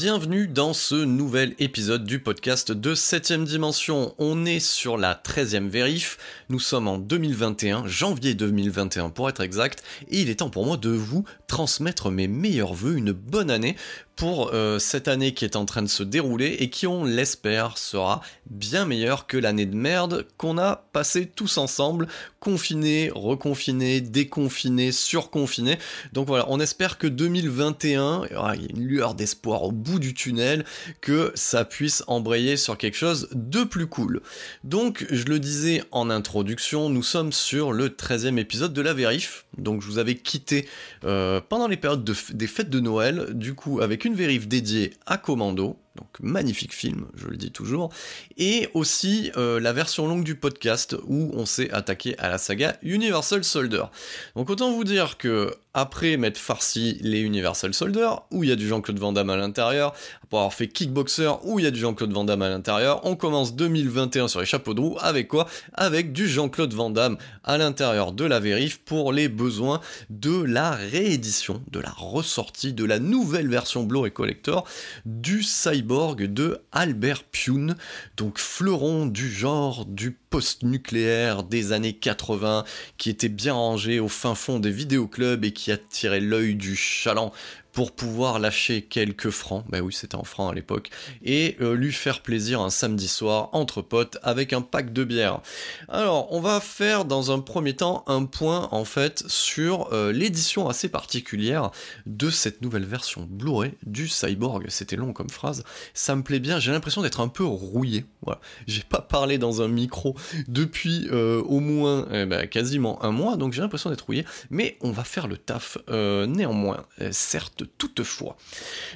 Bienvenue dans ce nouvel épisode du podcast de 7ème dimension. On est sur la 13ème vérif, nous sommes en 2021, janvier 2021 pour être exact, et il est temps pour moi de vous transmettre mes meilleurs voeux, une bonne année pour euh, cette année qui est en train de se dérouler et qui, on l'espère, sera bien meilleure que l'année de merde qu'on a passé tous ensemble, confinés, reconfinés, déconfinés, surconfinés. Donc voilà, on espère que 2021, il y a une lueur d'espoir au bout du tunnel, que ça puisse embrayer sur quelque chose de plus cool. Donc, je le disais en introduction, nous sommes sur le 13e épisode de la vérif. Donc, je vous avais quitté euh, pendant les périodes des fêtes de Noël, du coup, avec une une vérif dédiée à Commando, donc magnifique film, je le dis toujours, et aussi euh, la version longue du podcast où on s'est attaqué à la saga Universal Soldier. Donc autant vous dire que après m'être farci les Universal Soldier, où il y a du Jean-Claude Van Damme à l'intérieur, après avoir fait Kickboxer, où il y a du Jean-Claude Van Damme à l'intérieur, on commence 2021 sur les chapeaux de roue, avec quoi? Avec du Jean-Claude Van Damme à l'intérieur de la vérif pour les besoins de la réédition, de la ressortie, de la nouvelle version Blu-ray Collector du Cyber de Albert Pune, donc fleuron du genre du post-nucléaire des années 80, qui était bien rangé au fin fond des vidéoclubs et qui attirait l'œil du chaland pour pouvoir lâcher quelques francs, bah oui c'était en francs à l'époque, et euh, lui faire plaisir un samedi soir entre potes avec un pack de bière. Alors on va faire dans un premier temps un point en fait sur euh, l'édition assez particulière de cette nouvelle version Blu-ray du Cyborg. C'était long comme phrase, ça me plaît bien, j'ai l'impression d'être un peu rouillé. Voilà, j'ai pas parlé dans un micro depuis euh, au moins eh ben, quasiment un mois, donc j'ai l'impression d'être rouillé, mais on va faire le taf néanmoins. certes toutefois.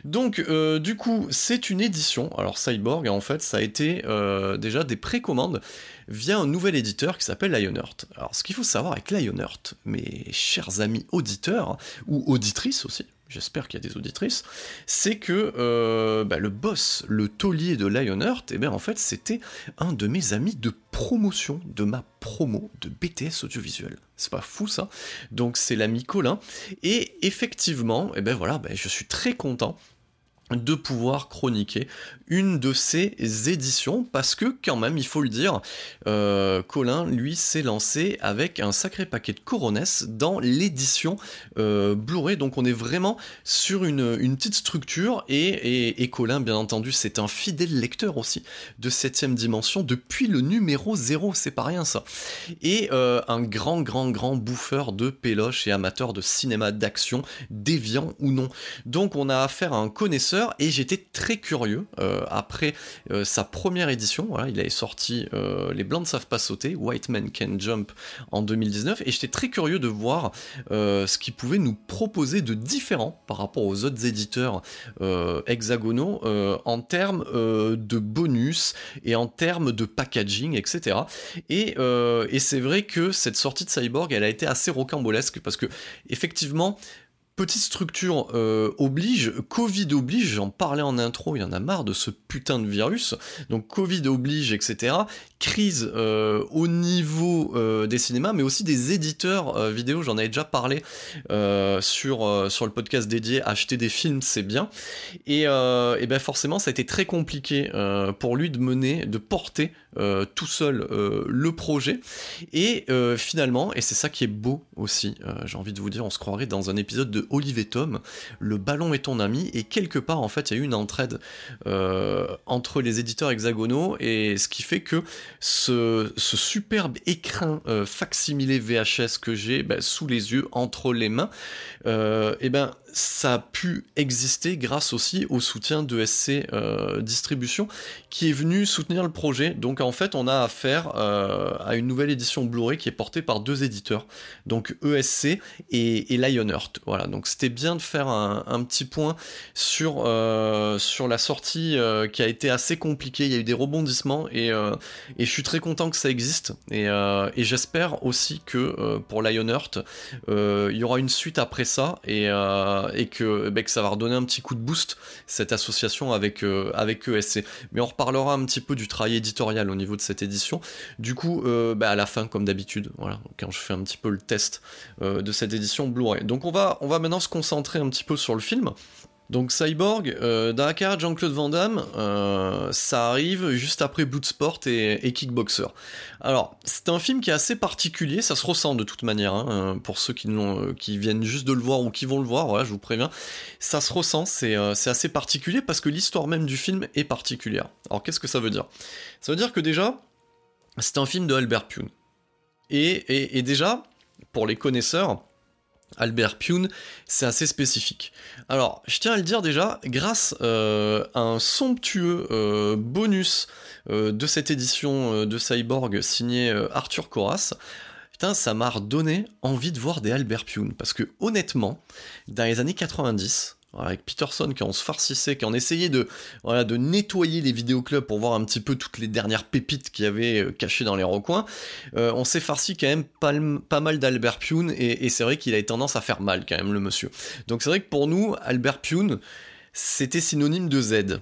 Donc, euh, du coup, c'est une édition. Alors, Cyborg, en fait, ça a été euh, déjà des précommandes via un nouvel éditeur qui s'appelle Lionheart. Alors, ce qu'il faut savoir avec Lionheart, mes chers amis auditeurs, ou auditrices aussi, j'espère qu'il y a des auditrices, c'est que euh, bah, le boss, le taulier de Lionheart, et eh bien en fait c'était un de mes amis de promotion de ma promo de BTS audiovisuel. C'est pas fou ça? Donc c'est l'ami Colin. Et effectivement, et eh ben voilà, ben je suis très content de pouvoir chroniquer une de ces éditions parce que quand même il faut le dire euh, Colin lui s'est lancé avec un sacré paquet de coronets dans l'édition euh, Blu-ray. Donc on est vraiment sur une, petite structure et, Colin bien entendu c'est un fidèle lecteur aussi de 7ème dimension depuis le numéro 0 c'est pas rien ça. Et euh, un grand grand grand bouffeur de péloche et amateur de cinéma d'action déviant ou non. Donc on a affaire à un connaisseur et j'étais très curieux euh, après euh, sa première édition. Voilà, il avait sorti euh, Les Blancs ne savent pas sauter, White Man Can Jump en 2019 et j'étais très curieux de voir ce qu'il pouvait nous proposer de différent par rapport aux autres éditeurs hexagonaux en termes de bonus et en termes de packaging, etc. Et, et c'est vrai que cette sortie de Cyborg, elle a été assez rocambolesque parce que effectivement, petite structure euh, oblige, Covid oblige, j'en parlais en intro, il y en a marre de ce putain de virus, donc Covid oblige, etc. Crise euh, au niveau euh, des cinémas, mais aussi des éditeurs vidéo, j'en avais déjà parlé sur, sur le podcast dédié Acheter des films, c'est bien. Et, et ben forcément, ça a été très compliqué pour lui de mener, de porter tout seul le projet. Et finalement, et c'est ça qui est beau aussi, j'ai envie de vous dire, on se croirait dans un épisode de Olivier Tom, Le ballon est ton ami, et quelque part en fait il y a eu une entraide euh, entre les éditeurs hexagonaux, et ce qui fait que ce, superbe écrin euh, facsimilé VHS que j'ai ben, sous les yeux, entre les mains, et euh, eh ben ça a pu exister grâce aussi au soutien de SC Distribution qui est venu soutenir le projet. Donc en fait, on a affaire à une nouvelle édition Blu-ray qui est portée par deux éditeurs, donc ESC et, et Lionheart. Voilà, donc c'était bien de faire un, petit point sur, euh, sur la sortie euh, qui a été assez compliquée. Il y a eu des rebondissements et, euh, et je suis très content que ça existe. Et, j'espère aussi que pour Lionheart, il y aura une suite après ça et que, bah, que, ça va redonner un petit coup de boost cette association avec, avec ESC. Mais on reparlera un petit peu du travail éditorial au niveau de cette édition. Du coup, bah, à la fin, comme d'habitude, voilà, quand je fais un petit peu le test de cette édition Blu-ray. Donc on va maintenant se concentrer un petit peu sur le film. Donc Cyborg, euh, Jean-Claude Van Damme, euh, ça arrive juste après Bloodsport et, et Kickboxer. Alors, c'est un film qui est assez particulier, ça se ressent de toute manière, hein, euh, pour ceux qui, qui viennent juste de le voir ou qui vont le voir, voilà, je vous préviens, ça se ressent, c'est assez particulier parce que l'histoire même du film est particulière. Alors qu'est-ce que ça veut dire? Ça veut dire que déjà, c'est un film de Albert Pune. et, et déjà, pour les connaisseurs, Albert Pune, c'est assez spécifique. Alors, je tiens à le dire déjà, grâce euh, à un somptueux euh, bonus euh, de cette édition de Cyborg signé Arthur Coras, putain, ça m'a redonné envie de voir des Albert Pune. Parce que honnêtement, dans les années 90, avec Peterson qui on se farcissait, qui en essayait de, voilà, de nettoyer les vidéoclubs pour voir un petit peu toutes les dernières pépites qu'il y avait euh, cachées dans les recoins, euh, on s'est farci quand même pas, mal d'Albert Pune, et, c'est vrai qu'il avait tendance à faire mal quand même le monsieur. Donc c'est vrai que pour nous, Albert Pune, c'était synonyme de Z.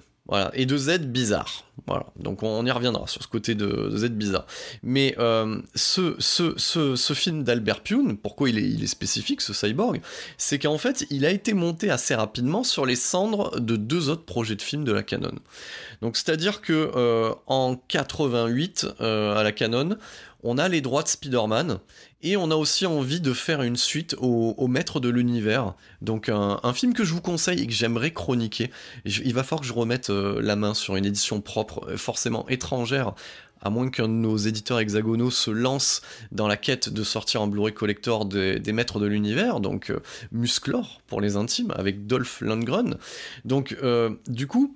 Et de Z bizarre. Voilà, donc on y reviendra sur ce côté de, Z bizarre. Mais euh, ce, film d'Albert Pune, pourquoi il est, il est spécifique, ce cyborg, c'est qu'en fait, il a été monté assez rapidement sur les cendres de deux autres projets de films de la Canon. Donc c'est-à-dire que euh, en 88, euh, à la Canon, on a les droits de Spider-Man et on a aussi envie de faire une suite au, Maître de l'Univers. Donc un, film que je vous conseille et que j'aimerais chroniquer. il va falloir que je remette euh, la main sur une édition propre, euh, forcément étrangère, à moins qu'un de nos éditeurs hexagonaux se lance dans la quête de sortir un Blu-ray collector des, Maîtres de l'Univers, donc euh, Musclor pour les intimes, avec Dolph Lundgren. Donc du coup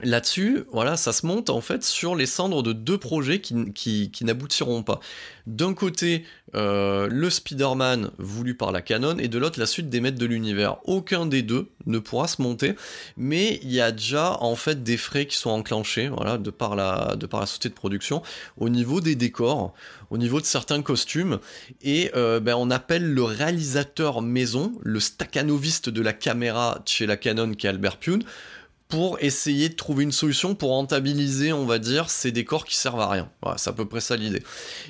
Là-dessus, voilà, ça se monte en fait sur les cendres de deux projets qui, n'aboutiront pas. D'un côté, euh, le Spider-Man voulu par la Canon, et de l'autre, la suite des Maîtres de l'Univers. Aucun des deux ne pourra se monter, mais il y a déjà en fait des frais qui sont enclenchés, voilà, de par la, de par société de production, au niveau des décors, au niveau de certains costumes, et euh, ben, on appelle le réalisateur maison, le staccanoviste de la caméra chez la Canon qui est Albert Pune, pour essayer de trouver une solution pour rentabiliser, on va dire, ces décors qui servent à rien. Voilà, c'est à peu près ça l'idée.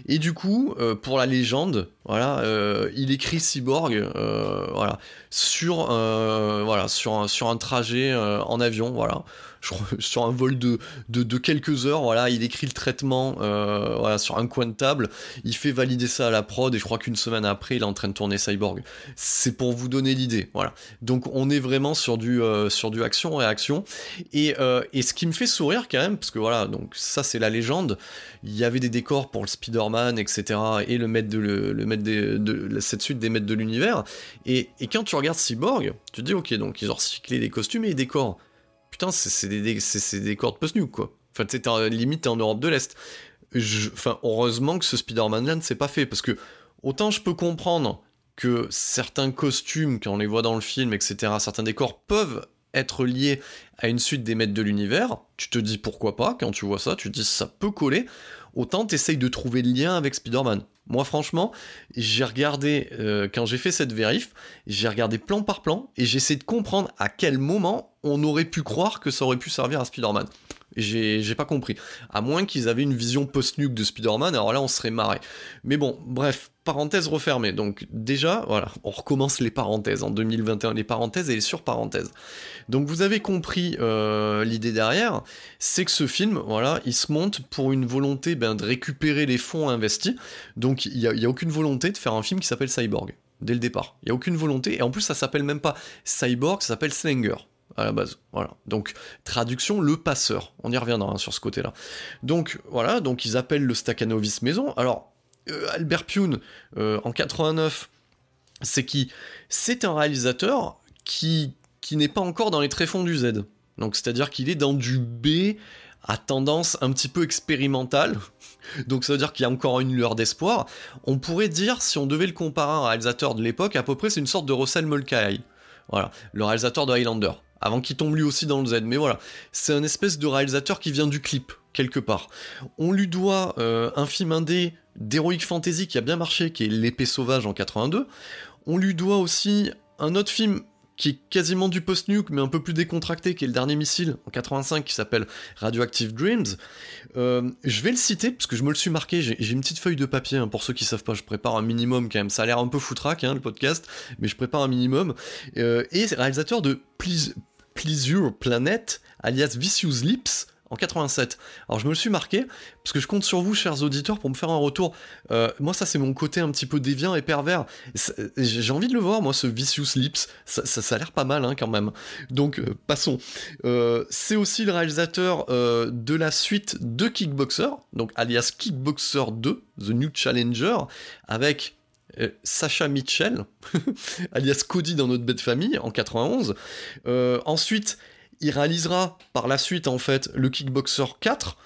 Et du coup, euh, pour la légende, voilà, euh, il écrit Cyborg, euh, voilà, sur, un, sur un trajet en avion, voilà sur un vol de, quelques heures, voilà, il écrit le traitement euh, sur un coin de table, il fait valider ça à la prod et je crois qu'une semaine après, il est en train de tourner Cyborg. C'est pour vous donner l'idée, voilà. Donc on est vraiment sur du, euh, sur du action-réaction. Et, euh, et ce qui me fait sourire quand même, parce que voilà, donc ça c'est la légende, il y avait des décors pour le Spider-Man, etc. et le maître de, le, de, cette suite des maîtres de l'univers. Et, et quand tu regardes Cyborg, tu te dis ok, donc ils ont recyclé les costumes et les décors c'est des, des cordes post-nuke, quoi. Enfin, tu sais, limite, en Europe de l'Est. Enfin, heureusement que ce Spider-Man-là ne s'est pas fait, parce que autant je peux comprendre que certains costumes, quand on les voit dans le film, etc., certains décors peuvent être liés à une suite des maîtres de l'univers, tu te dis pourquoi pas, quand tu vois ça, tu te dis ça peut coller, autant t'essayes de trouver le lien avec Spider-Man. Moi, franchement, j'ai regardé, euh, quand j'ai fait cette vérif, j'ai regardé plan par plan et j'ai essayé de comprendre à quel moment on aurait pu croire que ça aurait pu servir à Spider-Man. J'ai pas compris. À moins qu'ils avaient une vision post-nuke de Spider-Man, alors là on serait marré. Mais bon, bref, parenthèse refermée. Donc déjà, voilà, on recommence les parenthèses en 2021, les parenthèses et les surparenthèses. Donc vous avez compris euh, l'idée derrière, c'est que ce film, voilà, il se monte pour une volonté ben, de récupérer les fonds investis. Donc il n'y a, a aucune volonté de faire un film qui s'appelle Cyborg dès le départ. Il n'y a aucune volonté, et en plus ça s'appelle même pas Cyborg, ça s'appelle Slanger à la base. Voilà. Donc, traduction, le passeur. On y reviendra hein, sur ce côté-là. Donc, voilà, donc ils appellent le Stakhanovis maison. Alors, euh, Albert Pune, euh, en 89, c'est qui? C'est un réalisateur qui, qui n'est pas encore dans les tréfonds du Z. Donc, c'est-à-dire qu'il est dans du B à tendance un petit peu expérimentale. Donc ça veut dire qu'il y a encore une lueur d'espoir. On pourrait dire, si on devait le comparer à un réalisateur de l'époque, à peu près c'est une sorte de Russell Mulcahy. Voilà, le réalisateur de Highlander avant qu'il tombe lui aussi dans le Z. Mais voilà, c'est un espèce de réalisateur qui vient du clip, quelque part. On lui doit euh, un film indé d'Heroic Fantasy qui a bien marché, qui est L'épée sauvage en 82. On lui doit aussi un autre film qui est quasiment du post-nuke, mais un peu plus décontracté, qui est le dernier missile en 85, qui s'appelle Radioactive Dreams. Euh, je vais le citer, parce que je me le suis marqué, j'ai une petite feuille de papier, hein, pour ceux qui savent pas, je prépare un minimum quand même, ça a l'air un peu foutraque, hein, le podcast, mais je prépare un minimum. Euh, et réalisateur de Please, Pleasure Planet, alias Vicious Lips, en 87. Alors je me le suis marqué, parce que je compte sur vous, chers auditeurs, pour me faire un retour. Euh, moi, ça, c'est mon côté un petit peu déviant et pervers. J'ai envie de le voir, moi, ce Vicious Lips. Ça, ça, a l'air pas mal, hein, quand même. Donc, euh, passons. Euh, c'est aussi le réalisateur de la suite de Kickboxer, donc alias Kickboxer 2, The New Challenger, avec euh, Sacha Mitchell, alias Cody dans notre bête famille, en 91. Euh, ensuite, il réalisera par la suite, en fait, le Kickboxer 4.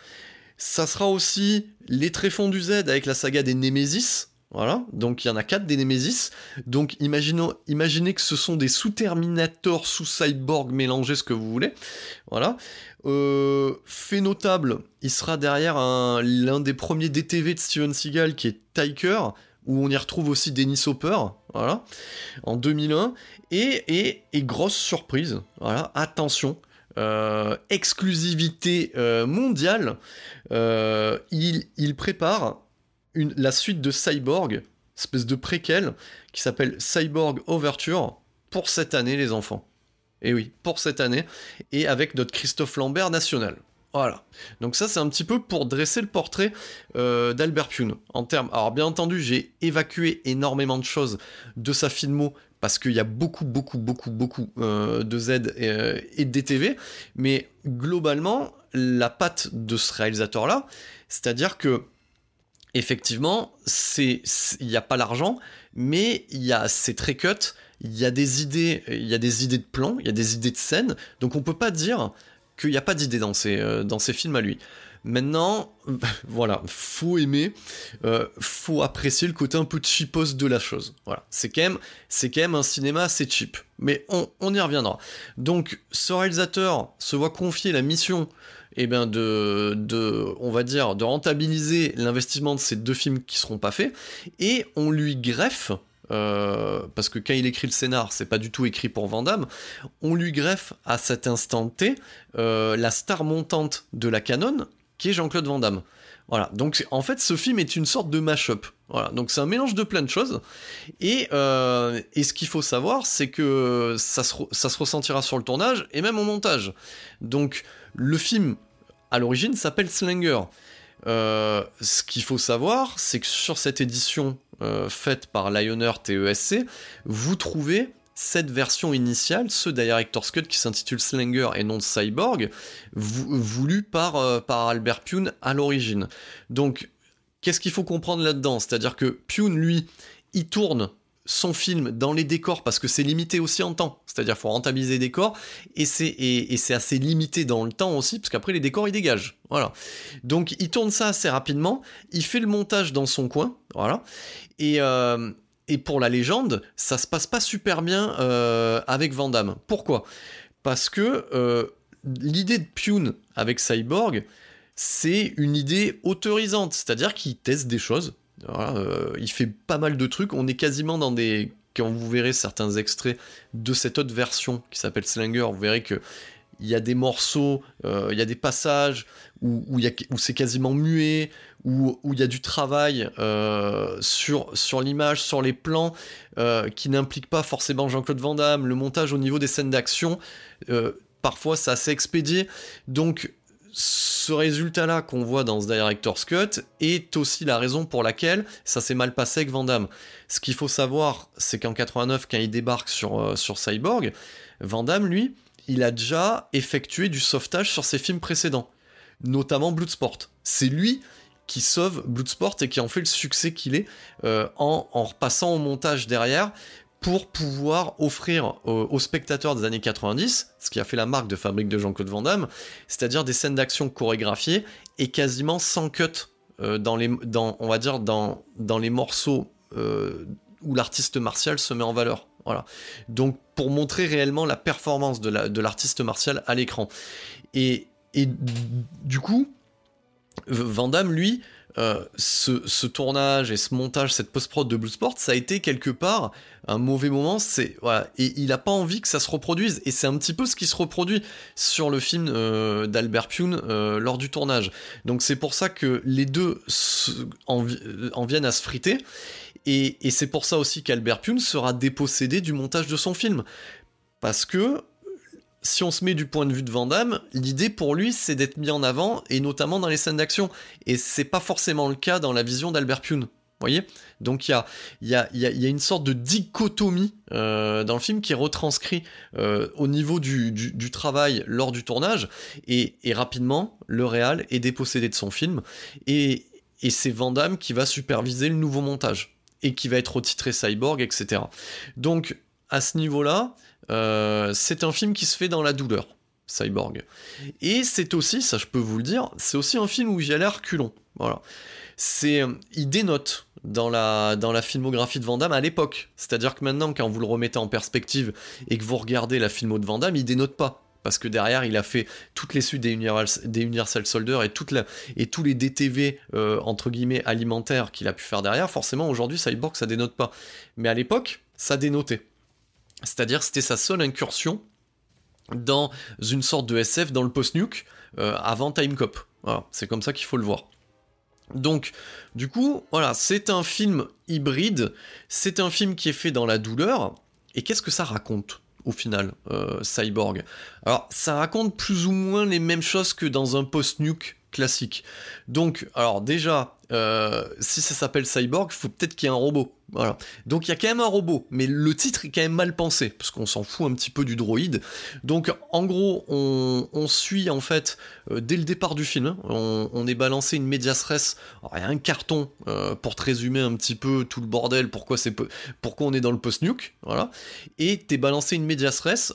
Ça sera aussi Les Tréfonds du Z avec la saga des Nemesis. Voilà, donc il y en a 4 des Nemesis. Donc imaginez que ce sont des sous-Terminator, sous-Cyborg mélangés, ce que vous voulez. Voilà. Euh, fait notable, il sera derrière l'un des premiers DTV de Steven Seagal qui est Tiger, où on y retrouve aussi Dennis Hopper, voilà, en 2001. Et, et, grosse surprise, voilà, attention, euh, exclusivité euh, mondiale, euh, il, prépare une, la suite de Cyborg, espèce de préquel, qui s'appelle Cyborg Overture, pour cette année, les enfants. Et oui, pour cette année, et avec notre Christophe Lambert national. Voilà. Donc ça, c'est un petit peu pour dresser le portrait euh, d'Albert Pune. En termes, alors bien entendu, j'ai évacué énormément de choses de sa filmo parce qu'il y a beaucoup, beaucoup, beaucoup, beaucoup euh, de Z euh, et, de DTV, mais globalement, la patte de ce réalisateur-là, c'est-à-dire que effectivement, c'est il n'y a pas l'argent, mais il y a c'est très il y a des idées, il y a des idées de plans, il y a des idées de scènes, donc on peut pas dire qu'il n'y a pas d'idée dans ces, euh, films à lui. Maintenant, voilà, faut aimer, euh, faut apprécier le côté un peu cheapos de la chose. Voilà, c'est quand même, quand un cinéma assez cheap. Mais on, y reviendra. Donc, ce réalisateur se voit confier la mission, eh ben de, de, on va dire, de rentabiliser l'investissement de ces deux films qui seront pas faits, et on lui greffe euh, parce que quand il écrit le scénar, c'est pas du tout écrit pour Vandame, on lui greffe à cet instant T euh, la star montante de la canon, qui est Jean-Claude Van Damme. Voilà, donc en fait ce film est une sorte de mash-up. Voilà, donc c'est un mélange de plein de choses. Et, euh, et ce qu'il faut savoir, c'est que ça se, ça se ressentira sur le tournage et même au montage. Donc le film, à l'origine, s'appelle Slinger. Ce qu'il faut savoir, c'est que sur cette édition euh, faite par Lioner TESC, vous trouvez cette version initiale, ce Director's Cut qui s'intitule Slanger et non Cyborg, voulu par, euh, par Albert Pune à l'origine. Donc, qu'est-ce qu'il faut comprendre là-dedans? C'est-à-dire que Pune, lui, il tourne son film dans les décors parce que c'est limité aussi en temps. C'est-à-dire faut rentabiliser les décors et c'est et, c'est assez limité dans le temps aussi parce qu'après les décors ils dégagent. Voilà. Donc il tourne ça assez rapidement. Il fait le montage dans son coin. Voilà. Et euh, et pour la légende, ça se passe pas super bien euh, avec Vandame. Pourquoi? Parce que euh, l'idée de Pune avec Cyborg, c'est une idée autorisante, c'est-à-dire qu'il teste des choses. Euh, il fait pas mal de trucs. On est quasiment dans des. Quand vous verrez certains extraits de cette autre version qui s'appelle Slinger, vous verrez que il y a des morceaux, euh, il y a des passages où, où, c'est quasiment muet, où, où, il y a du travail euh, sur, sur l'image, sur les plans, qui n'implique pas forcément Jean-Claude Van Damme. Le montage au niveau des scènes d'action, parfois c'est assez expédié. Donc ce résultat-là qu'on voit dans ce Director's Cut est aussi la raison pour laquelle ça s'est mal passé avec Van Ce qu'il faut savoir, c'est qu'en 89, quand il débarque sur, euh, Cyborg, Van lui, il a déjà effectué du sauvetage sur ses films précédents, notamment Bloodsport. C'est lui qui sauve Bloodsport et qui en fait le succès qu'il est euh, en repassant au montage derrière pour pouvoir offrir aux, spectateurs des années 90, ce qui a fait la marque de fabrique de Jean-Claude Van Damme, c'est-à-dire des scènes d'action chorégraphiées et quasiment sans cut euh, dans les, dans les morceaux euh, où l'artiste martial se met en valeur. Voilà. Donc pour montrer réellement la performance de l'artiste martial à l'écran. Et, et du coup, Van Damme, lui, euh, ce, tournage et ce montage, cette post-prod de Bloodsport, ça a été quelque part un mauvais moment. C'est et il a pas envie que ça se reproduise. Et c'est un petit peu ce qui se reproduit sur le film euh, d'Albert Pune euh, lors du tournage. Donc c'est pour ça que les deux en, viennent à se friter. Et, et c'est pour ça aussi qu'Albert Pune sera dépossédé du montage de son film. Parce que si on se met du point de vue de Van l'idée pour lui c'est d'être mis en avant et notamment dans les scènes d'action. Et c'est pas forcément le cas dans la vision d'Albert Pune. Voyez? Donc il y a, une sorte de dichotomie euh, dans le film qui est retranscrit euh, au niveau du, travail lors du tournage. Et, rapidement, le réal est dépossédé de son film. Et, c'est Van qui va superviser le nouveau montage. Et qui va être retitré Cyborg, etc. Donc à ce niveau-là, euh, c'est un film qui se fait dans la douleur, Cyborg. Et c'est aussi, ça je peux vous le dire, c'est aussi un film où il y a l'air culon. Voilà. C'est, euh, il dénote dans la, dans la filmographie de Van à l'époque. C'est-à-dire que maintenant, quand vous le remettez en perspective et que vous regardez la filmo de Van il dénote pas parce que derrière il a fait toutes les suites des Universal, des Soldier et tous les DTV euh, entre guillemets alimentaires qu'il a pu faire derrière, forcément aujourd'hui Cyborg ça dénote pas. Mais à l'époque, ça dénotait. C'est-à-dire c'était sa seule incursion dans une sorte de SF dans le post-nuke euh, avant Time Cop. Voilà, c'est comme ça qu'il faut le voir. Donc, du coup, voilà, c'est un film hybride, c'est un film qui est fait dans la douleur, et qu'est-ce que ça raconte au final, euh, Cyborg? Alors, ça raconte plus ou moins les mêmes choses que dans un post-nuke classique. Donc, alors déjà, euh, si ça s'appelle Cyborg, il faut peut-être qu'il y ait un robot. Voilà. Donc il y a quand même un robot, mais le titre est quand même mal pensé, parce qu'on s'en fout un petit peu du droïde. Donc en gros, on, suit en fait, euh, dès le départ du film, hein, on, est balancé une médias res, il y a un carton euh, pour te résumer un petit peu tout le bordel, pourquoi, c'est pourquoi on est dans le post-nuke, voilà. Et t'es balancé une médias res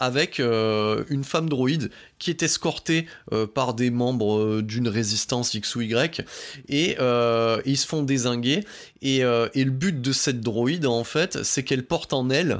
avec une femme droïde qui est escortée par des membres d'une résistance X ou Y, et ils se font désinguer, et, et le but de cette droïde, en fait, c'est qu'elle porte en elle,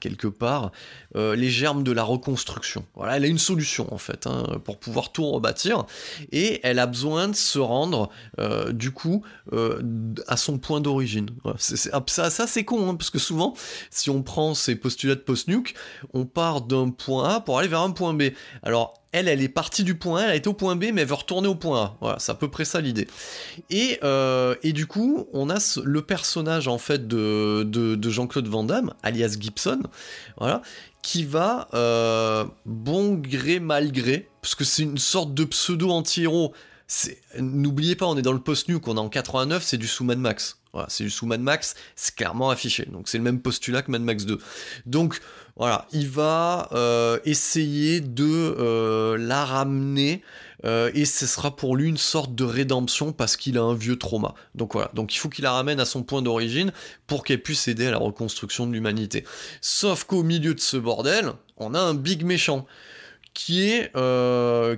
quelque part, euh, les germes de la reconstruction. Voilà, elle a une solution, en fait, hein, pour pouvoir tout rebâtir. Et elle a besoin de se rendre, euh, du coup, euh, à son point d'origine. Ah, ça, ça c'est con, hein, parce que souvent, si on prend ces postulats de post-nuke, on part d'un point A pour aller vers un point B. Alors, elle, elle est partie du point A, elle été au point B, mais elle veut retourner au point A. Voilà, c'est à peu près ça l'idée. Et, et, du coup, on a le personnage en fait de, de, Jean-Claude Van Damme, alias Gibson, voilà, qui va euh, bon gré mal gré, parce que c'est une sorte de pseudo anti-héros. N'oubliez pas, on est dans le post-nuke, on est en 89, c'est du sous Mad Max. Voilà, c'est du sous Mad Max, c'est clairement affiché. Donc c'est le même postulat que Mad Max 2. Donc voilà, il va euh, essayer de euh, la ramener euh, et ce sera pour lui une sorte de rédemption parce qu'il a un vieux trauma. Donc voilà, donc il faut qu'il la ramène à son point d'origine pour qu'elle puisse aider à la reconstruction de l'humanité. Sauf qu'au milieu de ce bordel, on a un big méchant qui est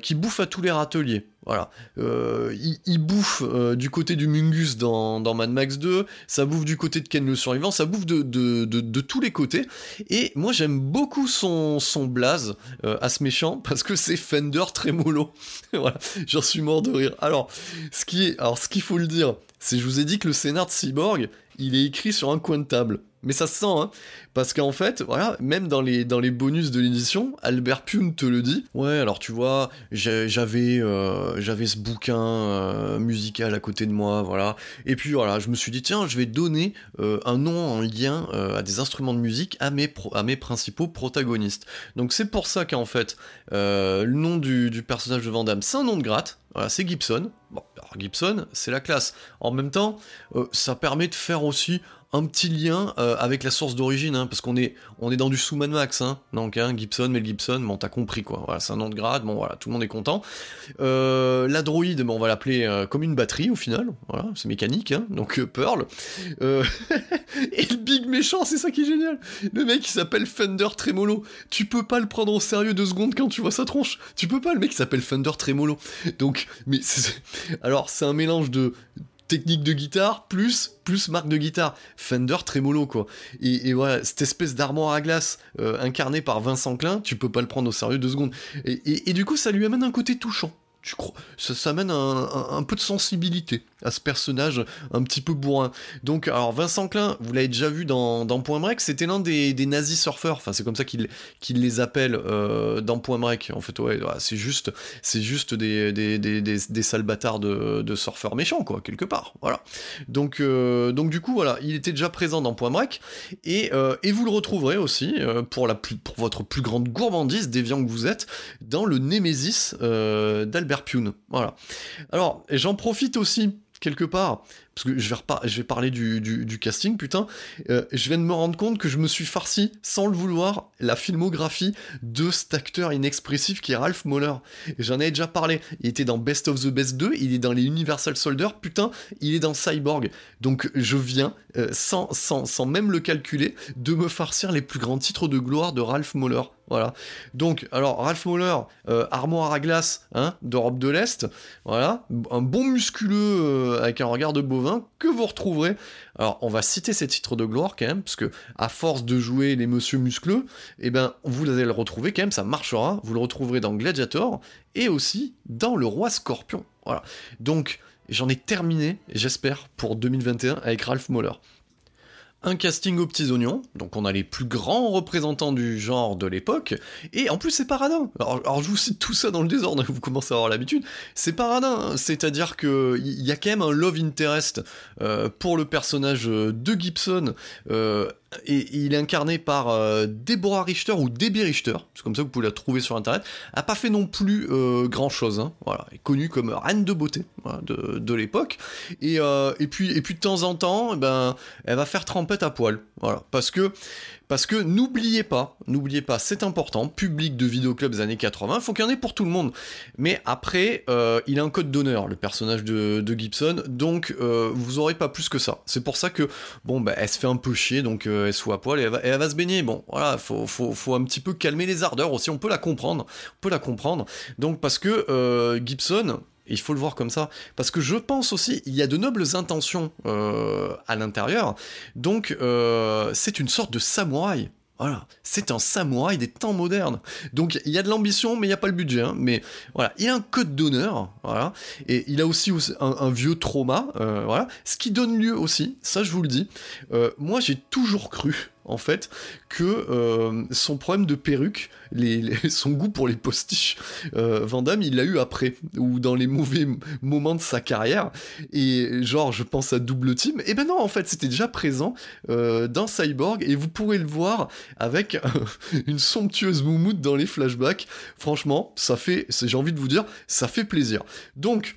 qui bouffe à tous les râteliers. Voilà. Euh, il, bouffe euh, du côté du Mungus dans, Mad Max 2, ça bouffe du côté de Ken le survivant, ça bouffe de, de, tous les côtés. Et moi j'aime beaucoup son, son blaze euh, à ce méchant parce que c'est Fender Tremolo. voilà, j'en suis mort de rire. Alors, ce qui est, alors ce qu'il faut le dire, c'est je vous ai dit que le scénar de Cyborg, il est écrit sur un coin de table. Mais ça se sent, hein, parce qu'en fait, voilà, même dans les, bonus de l'édition, Albert Pune te le dit. Ouais, alors tu vois, j'avais euh, j'avais ce bouquin euh, musical à côté de moi, voilà. Et puis voilà, je me suis dit, tiens, je vais donner euh, un nom en lien à des instruments de musique à mes, à mes principaux protagonistes. Donc c'est pour ça qu'en fait, le nom du, du personnage de Van c'est un nom de gratte. C'est Gibson. Bon, alors Gibson, c'est la classe. En même temps, ça permet de faire aussi un petit lien euh, avec la source d'origine, hein, parce qu'on est, dans du sous Max, hein, donc hein, Gibson, Mel Gibson, bon t'as compris quoi, voilà, c'est un nom de grade, bon voilà, tout le monde est content. Euh, la droïde, on va l'appeler euh, comme une batterie au final, voilà, c'est mécanique, hein, donc Pearl. et le big méchant, c'est ça qui est génial, le mec il s'appelle Fender Tremolo, tu peux pas le prendre au sérieux deux secondes quand tu vois sa tronche, tu peux pas, le mec il s'appelle Fender Tremolo, donc, mais alors c'est un mélange de technique de guitare plus plus marque de guitare. Fender Tremolo quoi. Et, voilà cette espèce d'armoire à glace euh, incarnée par Vincent Klein tu peux pas le prendre au sérieux deux secondes. Et, du coup ça lui amène un côté touchant tu crois ça, ça amène un, peu de sensibilité à ce personnage un petit peu bourrin. Donc, alors Vincent Klein, vous l'avez déjà vu dans, Point Break, c'était l'un des, nazis surfeurs. Enfin, c'est comme ça qu'il les appelle euh, dans Point Break. En fait, ouais, c'est juste, c'est juste des, des, des, des, sales bâtards de, de, surfeurs méchants, quoi, quelque part. Voilà. Donc, euh, donc du coup, voilà, il était déjà présent dans Point Break et, euh, et vous le retrouverez aussi pour la pour votre plus grande gourmandise, déviant que vous êtes, dans le Némésis d'Albert Pune. Voilà. Alors, j'en profite aussi quelque part, parce que je vais, parler du, casting, putain, euh, je viens de me rendre compte que je me suis farci, sans le vouloir, la filmographie de cet acteur inexpressif qui est Ralph Moller. J'en ai déjà parlé, il était dans Best of the Best 2, il est dans les Universal Soldier, putain, il est dans Cyborg. Donc je viens, euh, sans, même le calculer, de me farcir les plus grands titres de gloire de Ralph Moller. Voilà. Donc, alors, Ralph Moller, euh, armoire à glace hein, d'Europe de l'Est, voilà, un bon musculeux avec un regard de bovin que vous retrouverez. Alors, on va citer ces titres de gloire quand même, parce que à force de jouer les monsieur muscleux, eh ben, vous allez le retrouver quand même, ça marchera. Vous le retrouverez dans Gladiator et aussi dans Le Roi Scorpion. Voilà. Donc, j'en ai terminé, j'espère, pour 2021 avec Ralph Moller un casting aux petits oignons, donc on a les plus grands représentants du genre de l'époque, et en plus c'est paradin. Alors, je vous cite tout ça dans le désordre, vous commencez à avoir l'habitude, c'est paradin, hein. c'est-à-dire que il y a quand même un love interest euh, pour le personnage de Gibson, euh, et, il est incarné par euh, Deborah Richter ou Debbie Richter, c'est comme ça que vous pouvez la trouver sur internet, a pas fait non plus grand chose, hein. voilà, est connue comme reine de beauté de, l'époque, et, et, puis, et puis de temps en temps, eh ben, elle va faire tremper à poil. Voilà. Parce que, parce que n'oubliez pas, n'oubliez pas, c'est important, public de vidéoclubs des années 80, faut qu'il y en ait pour tout le monde. Mais après, euh, il a un code d'honneur, le personnage de, Gibson, donc euh, vous aurez pas plus que ça. C'est pour ça que, bon, bah, elle se fait un peu chier, donc euh, elle se fout à poil et elle, va, se baigner. Bon, voilà, faut, faut, un petit peu calmer les ardeurs aussi, on peut la comprendre. On peut la comprendre. Donc, parce que Gibson, il faut le voir comme ça. Parce que je pense aussi, il y a de nobles intentions euh, à l'intérieur. Donc, euh, c'est une sorte de samouraï. Voilà, c'est un samouraï des temps modernes. Donc il y a de l'ambition, mais il n'y a pas le budget. Hein. Mais voilà, il a un code d'honneur, voilà, et il a aussi un, vieux trauma, euh, voilà, ce qui donne lieu aussi, ça je vous le dis. moi j'ai toujours cru en fait, que euh, son problème de perruque, son goût pour les postiches, euh, il l'a eu après, ou dans les mauvais moments de sa carrière, et genre, je pense à Double Team, et ben non, en fait, c'était déjà présent euh, dans Cyborg, et vous pourrez le voir avec une somptueuse moumoute dans les flashbacks, franchement, ça fait, j'ai envie de vous dire, ça fait plaisir. Donc,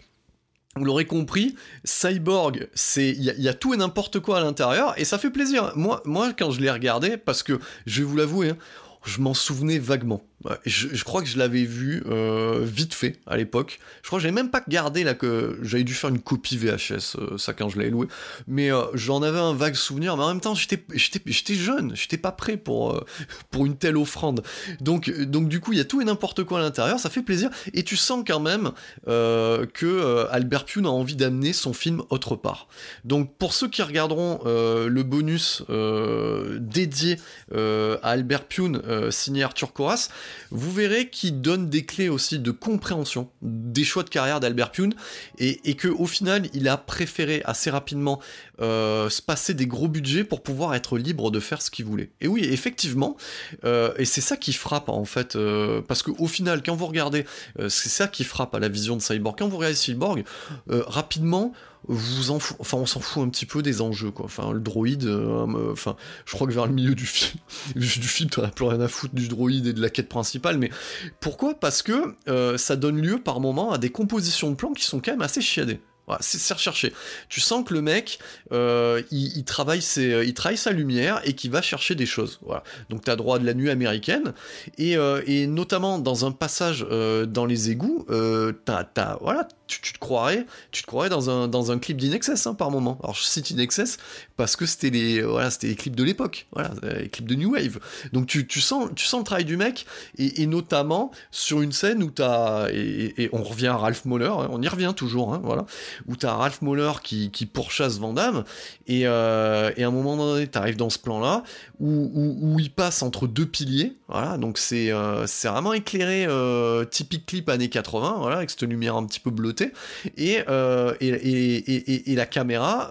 vous l'aurez compris, Cyborg, c'est il y, a tout et n'importe quoi à l'intérieur et ça fait plaisir. Moi, quand je l'ai regardé, parce que je vais vous l'avouer, hein, je m'en souvenais vaguement. Je, crois que je l'avais vu euh, vite fait à l'époque. Je crois que j'avais même pas gardé là que j'avais dû faire une copie VHS, euh, ça quand je l'avais loué. Mais euh, j'en avais un vague souvenir, mais en même temps j'étais jeune, j'étais pas prêt pour pour une telle offrande. Donc donc du coup il y a tout et n'importe quoi à l'intérieur, ça fait plaisir et tu sens quand même que Albert Pune a envie d'amener son film autre part. Donc pour ceux qui regarderont le bonus dédié à Albert Pune signé Arthur Coras vous verrez qu'il donne des clés aussi de compréhension des choix de carrière d'Albert Pune et, et que au final il a préféré assez rapidement euh, se passer des gros budgets pour pouvoir être libre de faire ce qu'il voulait. Et oui, effectivement, euh, et c'est ça qui frappe en fait, euh, parce qu'au final, quand vous regardez, c'est ça qui frappe à la vision de Cyborg. Quand vous regardez Cyborg, rapidement, enfin on s'en fout un petit peu des enjeux quoi. Enfin le droïde, enfin je crois que vers le milieu du film, du film t'as plus rien à foutre du droïde et de la quête principale. Mais pourquoi? Parce que ça donne lieu par moment à des compositions de plans qui sont quand même assez chiadées c'est recherché. Tu sens que le mec, euh, il, travaille ses, il travaille sa lumière et qu'il va chercher des choses. Voilà. Donc tu as droit de la nuit américaine et, euh, et notamment dans un passage euh, dans les égouts, t'as, as, voilà, tu, te croirais, tu te croirais dans un, dans un clip d'Inexcess hein, par moment. Alors je cite Inexcess parce que c'était les, voilà, les clips de l'époque, voilà, les clips de New Wave. Donc tu, tu, sens, tu sens le travail du mec et, et notamment sur une scène où t'as et, et on revient à Ralph Moller, hein, on y revient toujours, hein, voilà où t'as Ralph Moller qui, pourchasse Van et, euh, et à un moment donné, t'arrives dans ce plan-là, où, il passe entre deux piliers, voilà, donc c'est euh, c'est vraiment éclairé, euh, typique clip années 80, voilà, avec cette lumière un petit peu bleutée, et, et, et, la caméra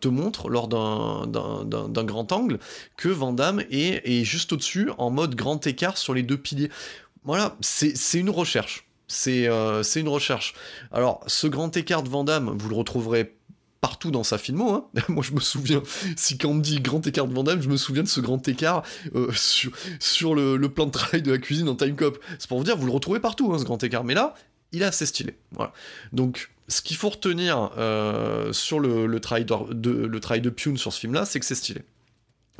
te montre, lors d'un grand angle, que Van est, est juste au-dessus, en mode grand écart sur les deux piliers. Voilà, c'est une recherche euh, c'est une recherche. Alors, ce grand écart de Vandamme, vous le retrouverez partout dans sa filmo. Hein. Moi, je me souviens, si quand on me dit grand écart de Vandamme, je me souviens de ce grand écart euh, sur, le, plan de travail de la cuisine en Time Cop. C'est pour vous dire, vous le retrouvez partout, hein, ce grand écart. Mais là, il est assez stylé. Donc, ce qu'il faut retenir euh, sur le, travail de, de Pune sur ce film-là, c'est que c'est stylé.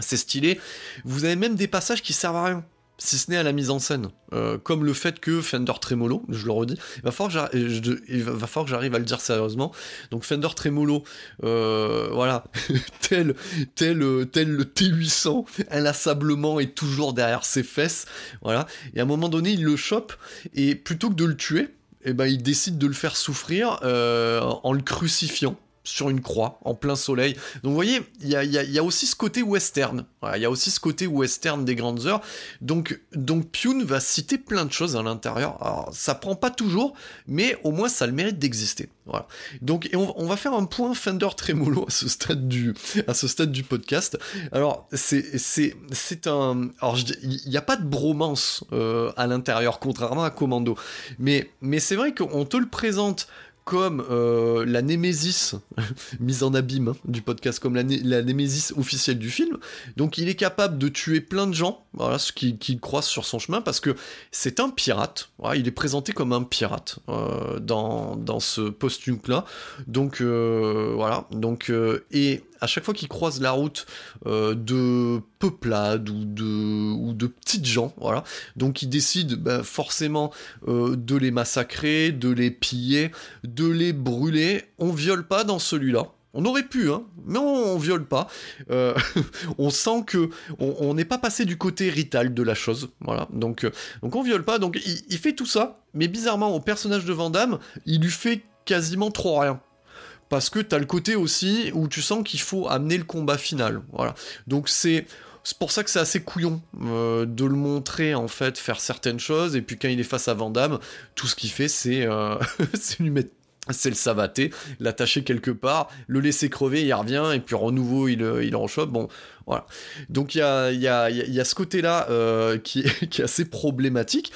C'est stylé. Vous avez même des passages qui servent à rien si ce n'est à la mise en scène, euh, comme le fait que Fender Tremolo, je le redis, il va falloir que j'arrive à le dire sérieusement. Donc Fender Tremolo, euh, voilà, tel, tel, tel le T800, inlassablement est toujours derrière ses fesses, voilà. Et à un moment donné, il le chope et plutôt que de le tuer, eh ben, il décide de le faire souffrir euh, en le crucifiant sur une croix, en plein soleil. Donc vous voyez, il y a, aussi ce côté western. Il y a aussi ce côté western des grandes heures. Donc, donc Pune va citer plein de choses à l'intérieur. Alors, ça prend pas toujours, mais au moins ça a le mérite d'exister. Donc, et on, va faire un point Fender Tremolo à ce stade du, à ce stade du podcast. Alors, c'est, c'est, c'est un, alors il n'y a pas de bromance euh, à l'intérieur, contrairement à Commando. Mais, mais c'est vrai qu'on te le présente comme euh, la Némésis mise en abîme hein, du podcast, comme la, Némésis officielle du film. Donc il est capable de tuer plein de gens, voilà, ce qui, qui croise sur son chemin, parce que c'est un pirate. il est présenté comme un pirate euh, dans, dans ce post-nuke là. Donc euh, voilà. Donc et à chaque fois qu'il croise la route euh, de peuplades ou de, petites gens, voilà, donc il décide ben, forcément euh, de les massacrer, de les piller, de les brûler. On viole pas dans celui-là. On aurait pu, hein, mais on, viole pas. Euh, on sent que on n'est pas passé du côté rital de la chose, voilà. Donc, on viole pas. Donc il, il, fait tout ça, mais bizarrement au personnage de Vandamme, il lui fait quasiment trop rien parce que t'as le côté aussi où tu sens qu'il faut amener le combat final. Voilà. Donc c'est c'est pour ça que c'est assez couillon euh, de le montrer en fait faire certaines choses et puis quand il est face à Vandame, tout ce qu'il fait c'est euh, lui mettre c'est le savater, l'attacher quelque part, le laisser crever, il revient, et puis en nouveau il, il en chope. Bon, voilà. Donc il y a, y, a, y a, ce côté-là euh, qui, qui, est assez problématique.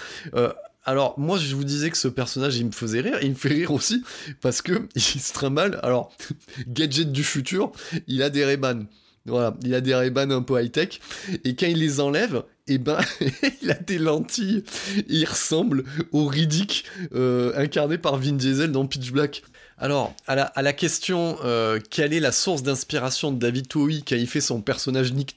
Alors, moi, je vous disais que ce personnage, il me faisait rire. Il me fait rire aussi parce que il se trimballe. Alors, gadget du futur, il a des ray Voilà, il a des ray un peu high-tech. Et quand il les enlève, eh ben, il a des lentilles. il ressemble au Riddick euh, incarné par Vin Diesel dans Pitch Black. Alors, à la, question euh, quelle est la source d'inspiration de David Towie qui a fait son personnage Nick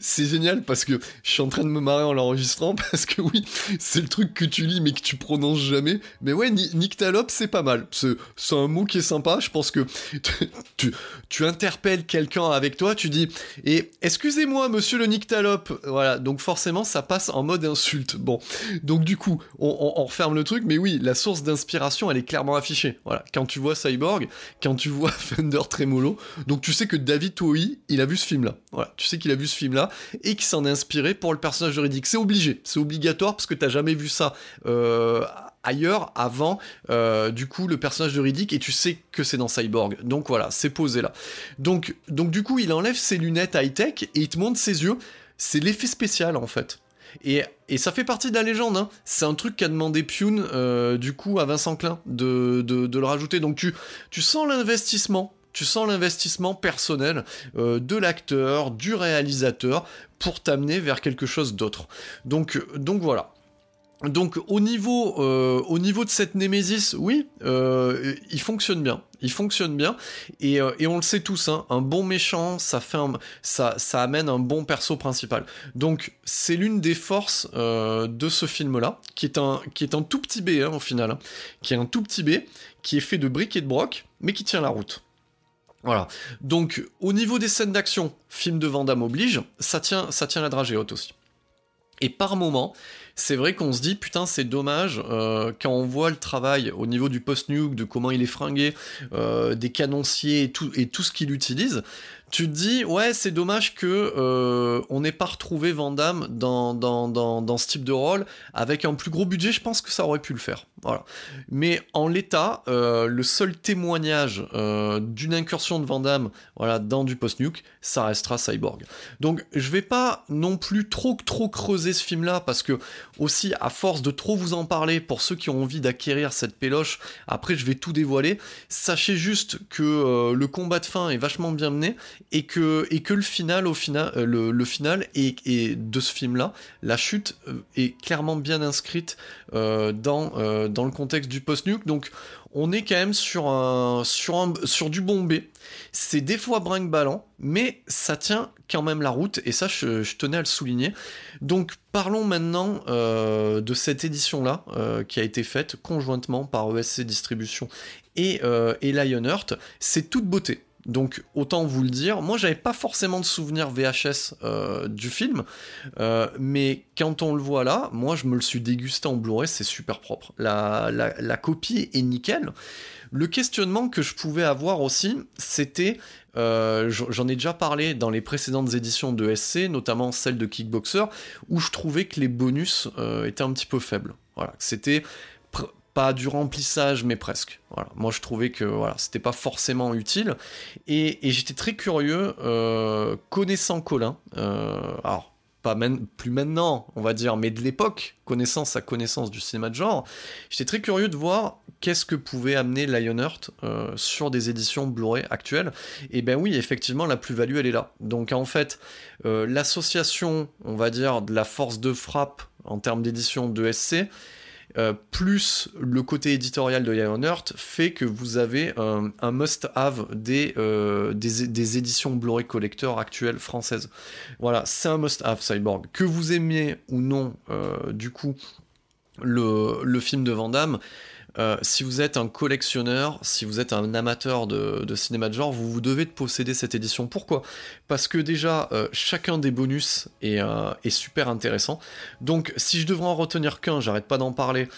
c'est génial parce que je suis en train de me marrer en l'enregistrant parce que oui, c'est le truc que tu lis mais que tu prononces jamais. Mais ouais, Nick c'est pas mal. C'est un mot qui est sympa. Je pense que tu, tu interpelles quelqu'un avec toi, tu dis et excusez-moi, monsieur le Nick. Voilà, donc forcément, ça passe en mode insulte. Bon, donc du coup, on, on referme le truc, mais oui, la source d'inspiration, elle est clairement affichée. Voilà, quand vois Cyborg, quand tu vois Fender Tremolo. Donc tu sais que David Toei, il a vu ce film-là. Voilà, tu sais qu'il a vu ce film-là et qu'il s'en est inspiré pour le personnage juridique. C'est obligé, c'est obligatoire parce que t'as jamais vu ça. Euh, ailleurs avant euh, du coup le personnage juridique et tu sais que c'est dans Cyborg donc voilà c'est posé là donc donc du coup il enlève ses lunettes high tech et il te montre ses yeux c'est l'effet spécial en fait et, ça fait partie de la légende. Hein. C'est un truc qu'a demandé Pune, euh, du coup, à Vincent Klein de, le rajouter. Donc tu, sens l'investissement. Tu sens l'investissement personnel euh, de l'acteur, du réalisateur, pour t'amener vers quelque chose d'autre. Donc voilà. Donc au niveau, euh, au niveau de cette Némésis, oui, euh, il fonctionne bien, il fonctionne bien, et, euh, on le sait tous, hein, un bon méchant, ça fait ça, ça amène un bon perso principal. Donc c'est l'une des forces de ce film-là, qui est un, qui est un tout petit B hein, au final, hein, qui est un tout petit B, qui est fait de briques et de broc, mais qui tient la route. Voilà. Donc au niveau des scènes d'action, film de Vandame oblige, ça tient, ça tient la dragée haute aussi. Et par moment, c'est vrai qu'on se dit putain c'est dommage euh, quand on voit le travail au niveau du post-nuke, de comment il est fringué, euh, des canonciers et tout, et tout ce qu'il utilise, tu te dis ouais c'est dommage que euh, on n'ait pas retrouvé Vandame dans, dans, dans, ce type de rôle avec un plus gros budget je pense que ça aurait pu le faire. Voilà. Mais en l'état euh, le seul témoignage euh, d'une incursion de Vandame voilà dans du post nuke ça restera Cyborg. Donc je vais pas non plus trop trop creuser ce film là parce que aussi à force de trop vous en parler pour ceux qui ont envie d'acquérir cette péloche après je vais tout dévoiler. Sachez juste que le combat de fin est vachement bien mené et que, le final, au euh, de ce film-là, la chute euh, est clairement bien inscrite euh, dans, le contexte du post-nuke. Donc, on est quand même sur, du bon. C'est des fois brinque-ballant, mais ça tient quand même la route, et ça, je, tenais à le souligner. Donc, parlons maintenant de cette édition-là, qui a été faite conjointement par ESC Distribution et, et Lionheart. C'est toute beauté. Donc autant vous le dire, moi j'avais pas forcément de souvenir VHS euh, du film, euh, mais quand on le voit là, moi je me le suis dégusté en Blu-ray, c'est super propre. La, copie est nickel. Le questionnement que je pouvais avoir aussi, c'était, euh, j'en ai déjà parlé dans les précédentes éditions de SC, notamment celle de Kickboxer, où je trouvais que les bonus étaient un petit peu faibles. Voilà, c'était pas du remplissage, mais presque. Moi, je trouvais que voilà, c'était pas forcément utile. Et, j'étais très curieux, euh, connaissant Colin, euh, alors pas plus maintenant, on va dire, mais de l'époque, connaissant sa connaissance du cinéma de genre, j'étais très curieux de voir qu'est-ce que pouvait amener Lionheart euh, sur des éditions Blu-ray actuelles. Et ben oui, effectivement, la plus-value, elle est là. Donc en fait, l'association, on va dire, de la force de frappe en termes d'édition de SC, euh, plus le côté éditorial de Earth fait que vous avez un must-have euh, des, éditions Blu-ray Collector actuelles françaises. Voilà, c'est un must-have Cyborg. Que vous aimiez ou non, euh, du coup, le, le, film de Van euh, si vous êtes un collectionneur, si vous êtes un amateur de, cinéma de genre, vous, vous devez de posséder cette édition. Pourquoi? Parce que déjà, euh, chacun des bonus euh, est, super intéressant. Donc, si je devrais en retenir qu'un, j'arrête pas d'en parler.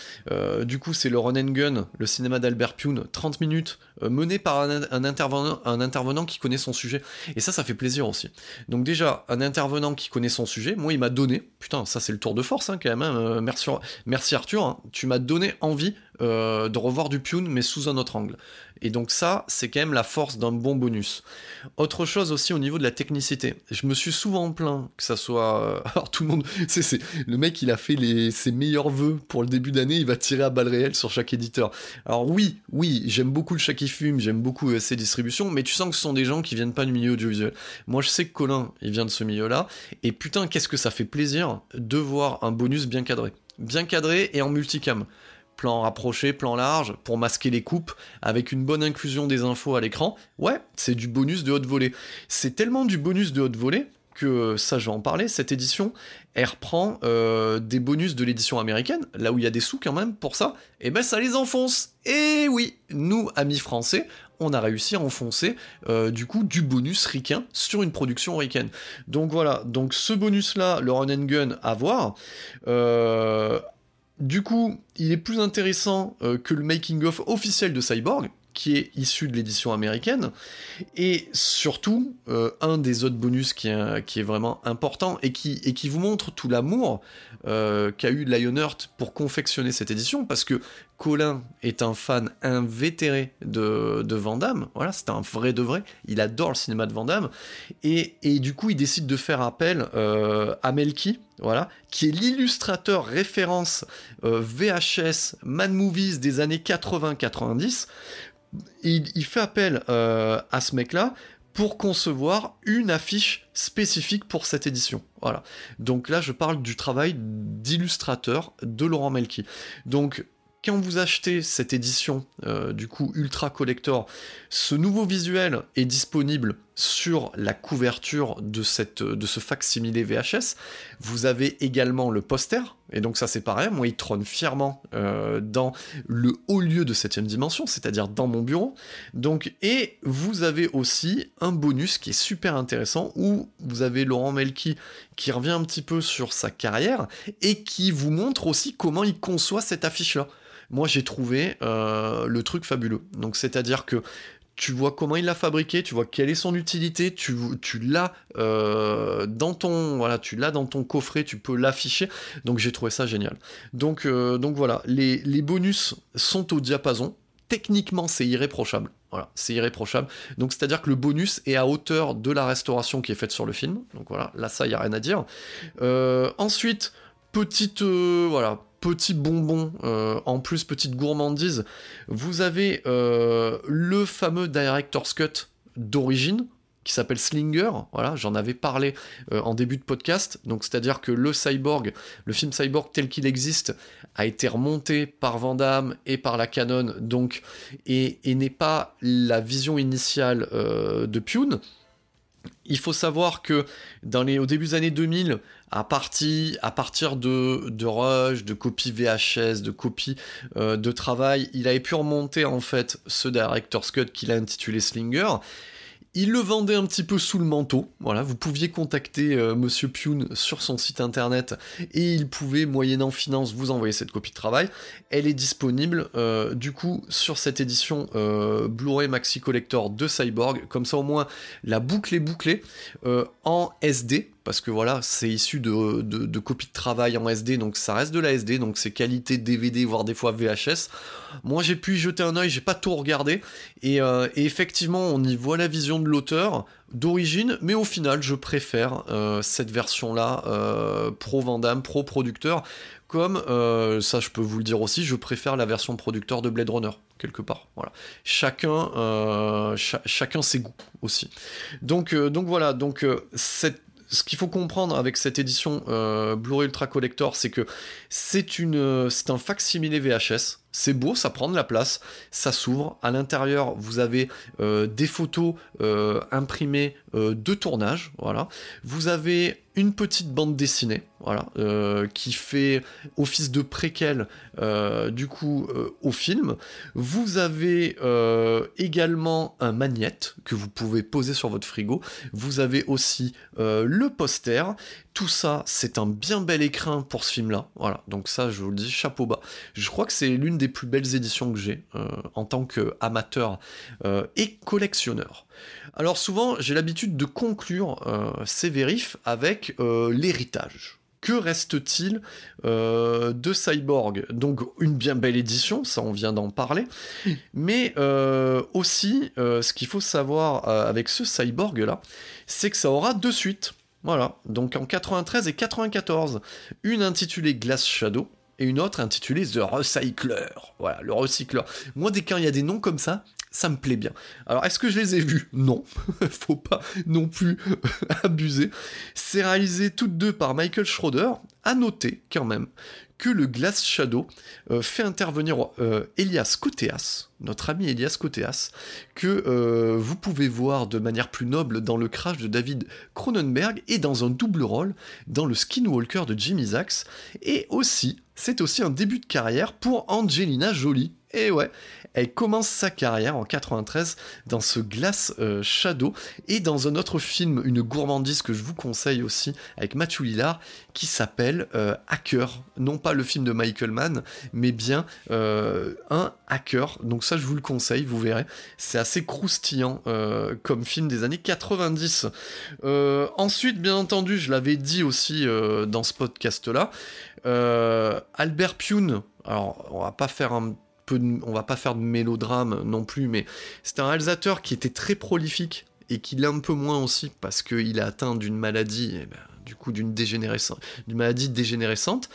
du coup, c'est le Run and Gun, le cinéma d'Albert Pune, 30 minutes, mené par un, intervenant, un intervenant qui connaît son sujet. Et ça, ça fait plaisir aussi. Donc déjà, un intervenant qui connaît son sujet, moi, il m'a donné, putain, ça c'est le tour de force hein, quand même, hein, merci, Arthur, hein. tu m'as donné envie euh, de revoir du Pune, mais sous un autre angle. Et donc ça, c'est quand même la force d'un bon bonus. Autre chose aussi au niveau de la technicité. Je me suis souvent plaint que ça soit... Euh, alors tout le monde... C'est, Le mec, il a fait ses meilleurs vœux pour le début d'année, il va tirer à balles réelles sur chaque éditeur. Alors oui, oui, j'aime beaucoup le chat qui fume, j'aime beaucoup ses distributions, mais tu sens que ce sont des gens qui viennent pas du milieu audiovisuel. Moi, je sais que Colin, il vient de ce milieu-là, et putain, qu'est-ce que ça fait plaisir de voir un bonus bien cadré. Bien cadré et en multicam plan rapproché, plan large, pour masquer les coupes, avec une bonne inclusion des infos à l'écran. Ouais, c'est du bonus de haute volée. C'est tellement du bonus de haute volée que ça, je vais en parler. Cette édition, elle reprend euh, des bonus de l'édition américaine, là où il y a des sous quand même pour ça. Et ben ça les enfonce. Et oui, nous, amis français, on a réussi à enfoncer euh, du coup du bonus ricain sur une production ricaine. Donc voilà, donc ce bonus là, le run and gun à voir. Euh, du coup, il est plus intéressant que le making of officiel de Cyborg, qui est issu de l'édition américaine, et surtout euh, un des autres bonus qui est, vraiment important et qui vous montre tout l'amour euh, qu'a eu Lionheart pour confectionner cette édition, parce que Colin est un fan invétéré de, de Van Damme, voilà, c'est un vrai de vrai, il adore le cinéma de Van Damme, et, et du coup il décide de faire appel euh, à Melky, voilà, qui est l'illustrateur référence VHS Mad Movies des années 80-90, il, fait appel euh, à ce mec-là pour concevoir une affiche spécifique pour cette édition. Voilà. Donc là, je parle du travail d'illustrateur de Laurent Melki. Donc quand vous achetez cette édition euh, du coup ultra collector, ce nouveau visuel est disponible sur la couverture de, cette, de ce facsimilé VHS. Vous avez également le poster, et donc ça c'est pareil, moi il trône fièrement euh, dans le haut lieu de 7ème dimension, c'est-à-dire dans mon bureau. Donc, et vous avez aussi un bonus qui est super intéressant où vous avez Laurent Melki qui revient un petit peu sur sa carrière et qui vous montre aussi comment il conçoit cette affiche-là moi j'ai trouvé euh, le truc fabuleux. Donc c'est-à-dire que tu vois comment il l'a fabriqué, tu vois quelle est son utilité, tu, l'as euh, dans ton voilà, tu l'as dans ton coffret, tu peux l'afficher. Donc j'ai trouvé ça génial. Donc euh, donc voilà, les, bonus sont au diapason. Techniquement, c'est irréprochable. Voilà, c'est irréprochable. Donc c'est-à-dire que le bonus est à hauteur de la restauration qui est faite sur le film. Donc voilà, là ça y a rien à dire. ensuite, petite voilà petit bonbon, euh, en plus petite gourmandise, vous avez euh, le fameux Director's Cut d'origine, qui s'appelle Slinger, voilà, j'en avais parlé euh, en début de podcast, donc c'est-à-dire que le cyborg, le film cyborg tel qu'il existe, a été remonté par Van et par la Canon, donc, et, n'est pas la vision initiale de Pune, il faut savoir que dans les, au début des années 2000, à, partir de, de rush, de copies VHS, de copies euh, de travail, il avait pu remonter en fait ce Director's Cut qu'il a intitulé Slinger. Il le vendait un petit peu sous le manteau. Voilà, vous pouviez contacter euh, Monsieur Pune sur son site internet et il pouvait, moyennant finance, vous envoyer cette copie de travail. Elle est disponible euh, du coup sur cette édition euh, Blu-ray Maxi Collector de Cyborg. Comme ça, au moins, la boucle est bouclée en SD parce que voilà, c'est issu de, de, copies de travail en SD, donc ça reste de la SD, donc c'est qualité DVD, voire des fois VHS. Moi j'ai pu y jeter un oeil, j'ai pas tout regardé, et, euh, effectivement on y voit la vision de l'auteur d'origine, mais au final je préfère euh, cette version-là, euh, pro Vandame, pro producteur, comme ça je peux vous le dire aussi, je préfère la version producteur de Blade Runner quelque part. Voilà. Chacun, chacun ses goûts aussi. Donc, donc voilà. Donc cette ce qu'il faut comprendre avec cette édition euh, Blu-ray Ultra Collector, c'est que c'est une, c'est un facsimilé VHS. C'est beau, ça prend de la place, ça s'ouvre. À l'intérieur, vous avez euh, des photos euh, imprimées de tournage. Voilà. Vous avez une petite bande dessinée, voilà, qui fait office de préquel du coup au film. Vous avez également un magnète que vous pouvez poser sur votre frigo. Vous avez aussi le poster. Tout ça, c'est un bien bel écrin pour ce film-là. Voilà, donc ça, je vous le dis, chapeau bas. Je crois que c'est l'une plus belles éditions que j'ai euh, en tant qu'amateur euh, et collectionneur. Alors souvent, j'ai l'habitude de conclure euh, ces vérifs avec l'héritage. Que reste-t-il de Cyborg? Donc une bien belle édition, ça on vient d'en parler, mais aussi ce qu'il faut savoir avec ce Cyborg là, c'est que ça aura deux suites. Voilà, donc en 93 et 94, une intitulée Glass Shadow et une autre intitulée The Recycler. Voilà, le recycleur. Moi, dès qu'il y a des noms comme ça, ça me plaît bien. Alors, est-ce que je les ai vus? Non, faut pas non plus abuser. C'est réalisé toutes deux par Michael Schroeder. À noter quand même que le Glass Shadow euh, fait intervenir euh, Elias Koteas, notre ami Elias Koteas, que euh, vous pouvez voir de manière plus noble dans le crash de David Cronenberg et dans un double rôle dans le Skinwalker de Jimmy Zaks. Et aussi, c'est aussi un début de carrière pour Angelina Jolie. Et ouais, elle commence sa carrière en 93 dans ce Glass euh, Shadow et dans un autre film, une gourmandise que je vous conseille aussi avec Matthew Lillard qui s'appelle euh, Hacker. Non pas le film de Michael Mann, mais bien euh, un hacker. Donc ça, je vous le conseille, vous verrez. C'est assez croustillant comme film des années 90. ensuite, bien entendu, je l'avais dit aussi dans ce podcast-là, Albert Pune. Alors, on va pas faire un on va pas faire de mélodrame non plus, mais c'est un réalisateur qui était très prolifique et qui l'est un peu moins aussi parce qu'il a atteint d'une maladie, eh ben, du coup d'une d'une maladie dégénérescente.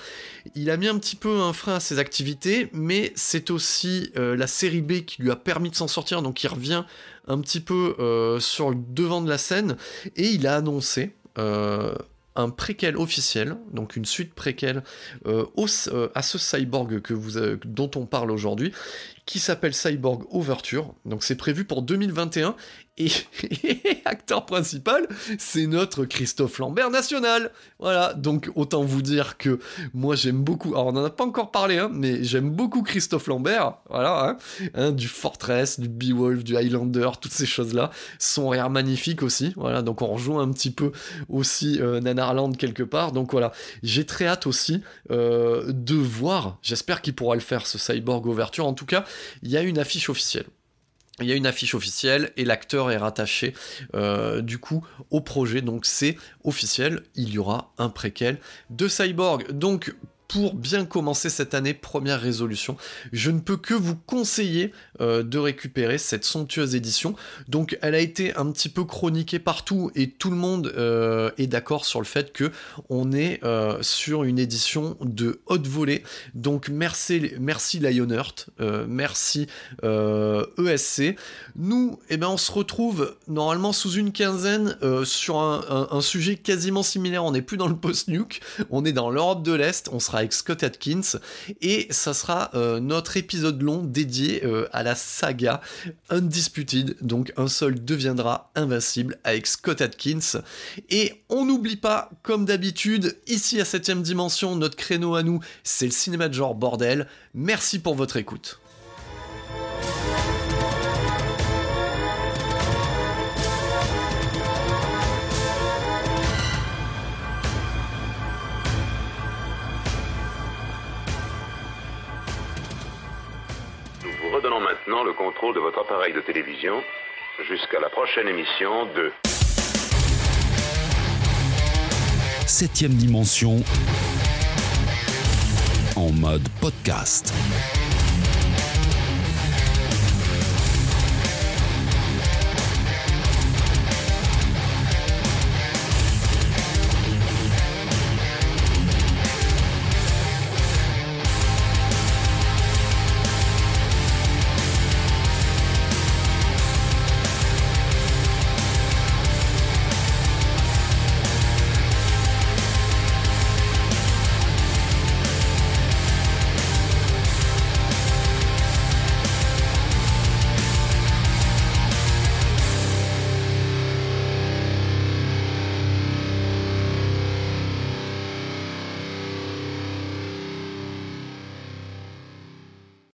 Il a mis un petit peu un frein à ses activités, mais c'est aussi euh, la série B qui lui a permis de s'en sortir, donc il revient un petit peu euh, sur le devant de la scène et il a annoncé. Euh, un préquel officiel, donc une suite préquelle euh, euh, à ce cyborg que vous, dont on parle aujourd'hui, qui s'appelle Cyborg Overture. Donc c'est prévu pour 2021 et, acteur principal, c'est notre Christophe Lambert national. Voilà, donc autant vous dire que moi j'aime beaucoup. Alors on n'en a pas encore parlé, hein, mais j'aime beaucoup Christophe Lambert. Voilà, hein, hein, du Fortress, du Beowulf, du Highlander, toutes ces choses-là. Son rire magnifique aussi. Voilà, donc on rejoint un petit peu aussi euh, Nanarland quelque part. Donc voilà, j'ai très hâte aussi euh, de voir. J'espère qu'il pourra le faire ce Cyborg Overture. En tout cas, il y a une affiche officielle. Il y a une affiche officielle et l'acteur est rattaché euh, du coup au projet, donc c'est officiel, il y aura un préquel de Cyborg. Donc pour bien commencer cette année, première résolution, je ne peux que vous conseiller euh, de récupérer cette somptueuse édition. Donc elle a été un petit peu chroniquée partout et tout le monde euh, est d'accord sur le fait que on est euh, sur une édition de haute volée. Donc merci, merci Lionheart, merci ESC. E Nous, eh ben, on se retrouve normalement sous une quinzaine sur un, un, sujet quasiment similaire. On n'est plus dans le post-nuke, on est dans l'Europe de l'Est, on sera avec Scott Atkins et ça sera euh, notre épisode long dédié euh, à la saga Undisputed, donc un seul deviendra invincible avec Scott Atkins. Et on n'oublie pas comme d'habitude ici à 7ème dimension notre créneau à nous c'est le cinéma de genre bordel, merci pour votre écoute. Maintenant le contrôle de votre appareil de télévision jusqu'à la prochaine émission de... Septième dimension en mode podcast.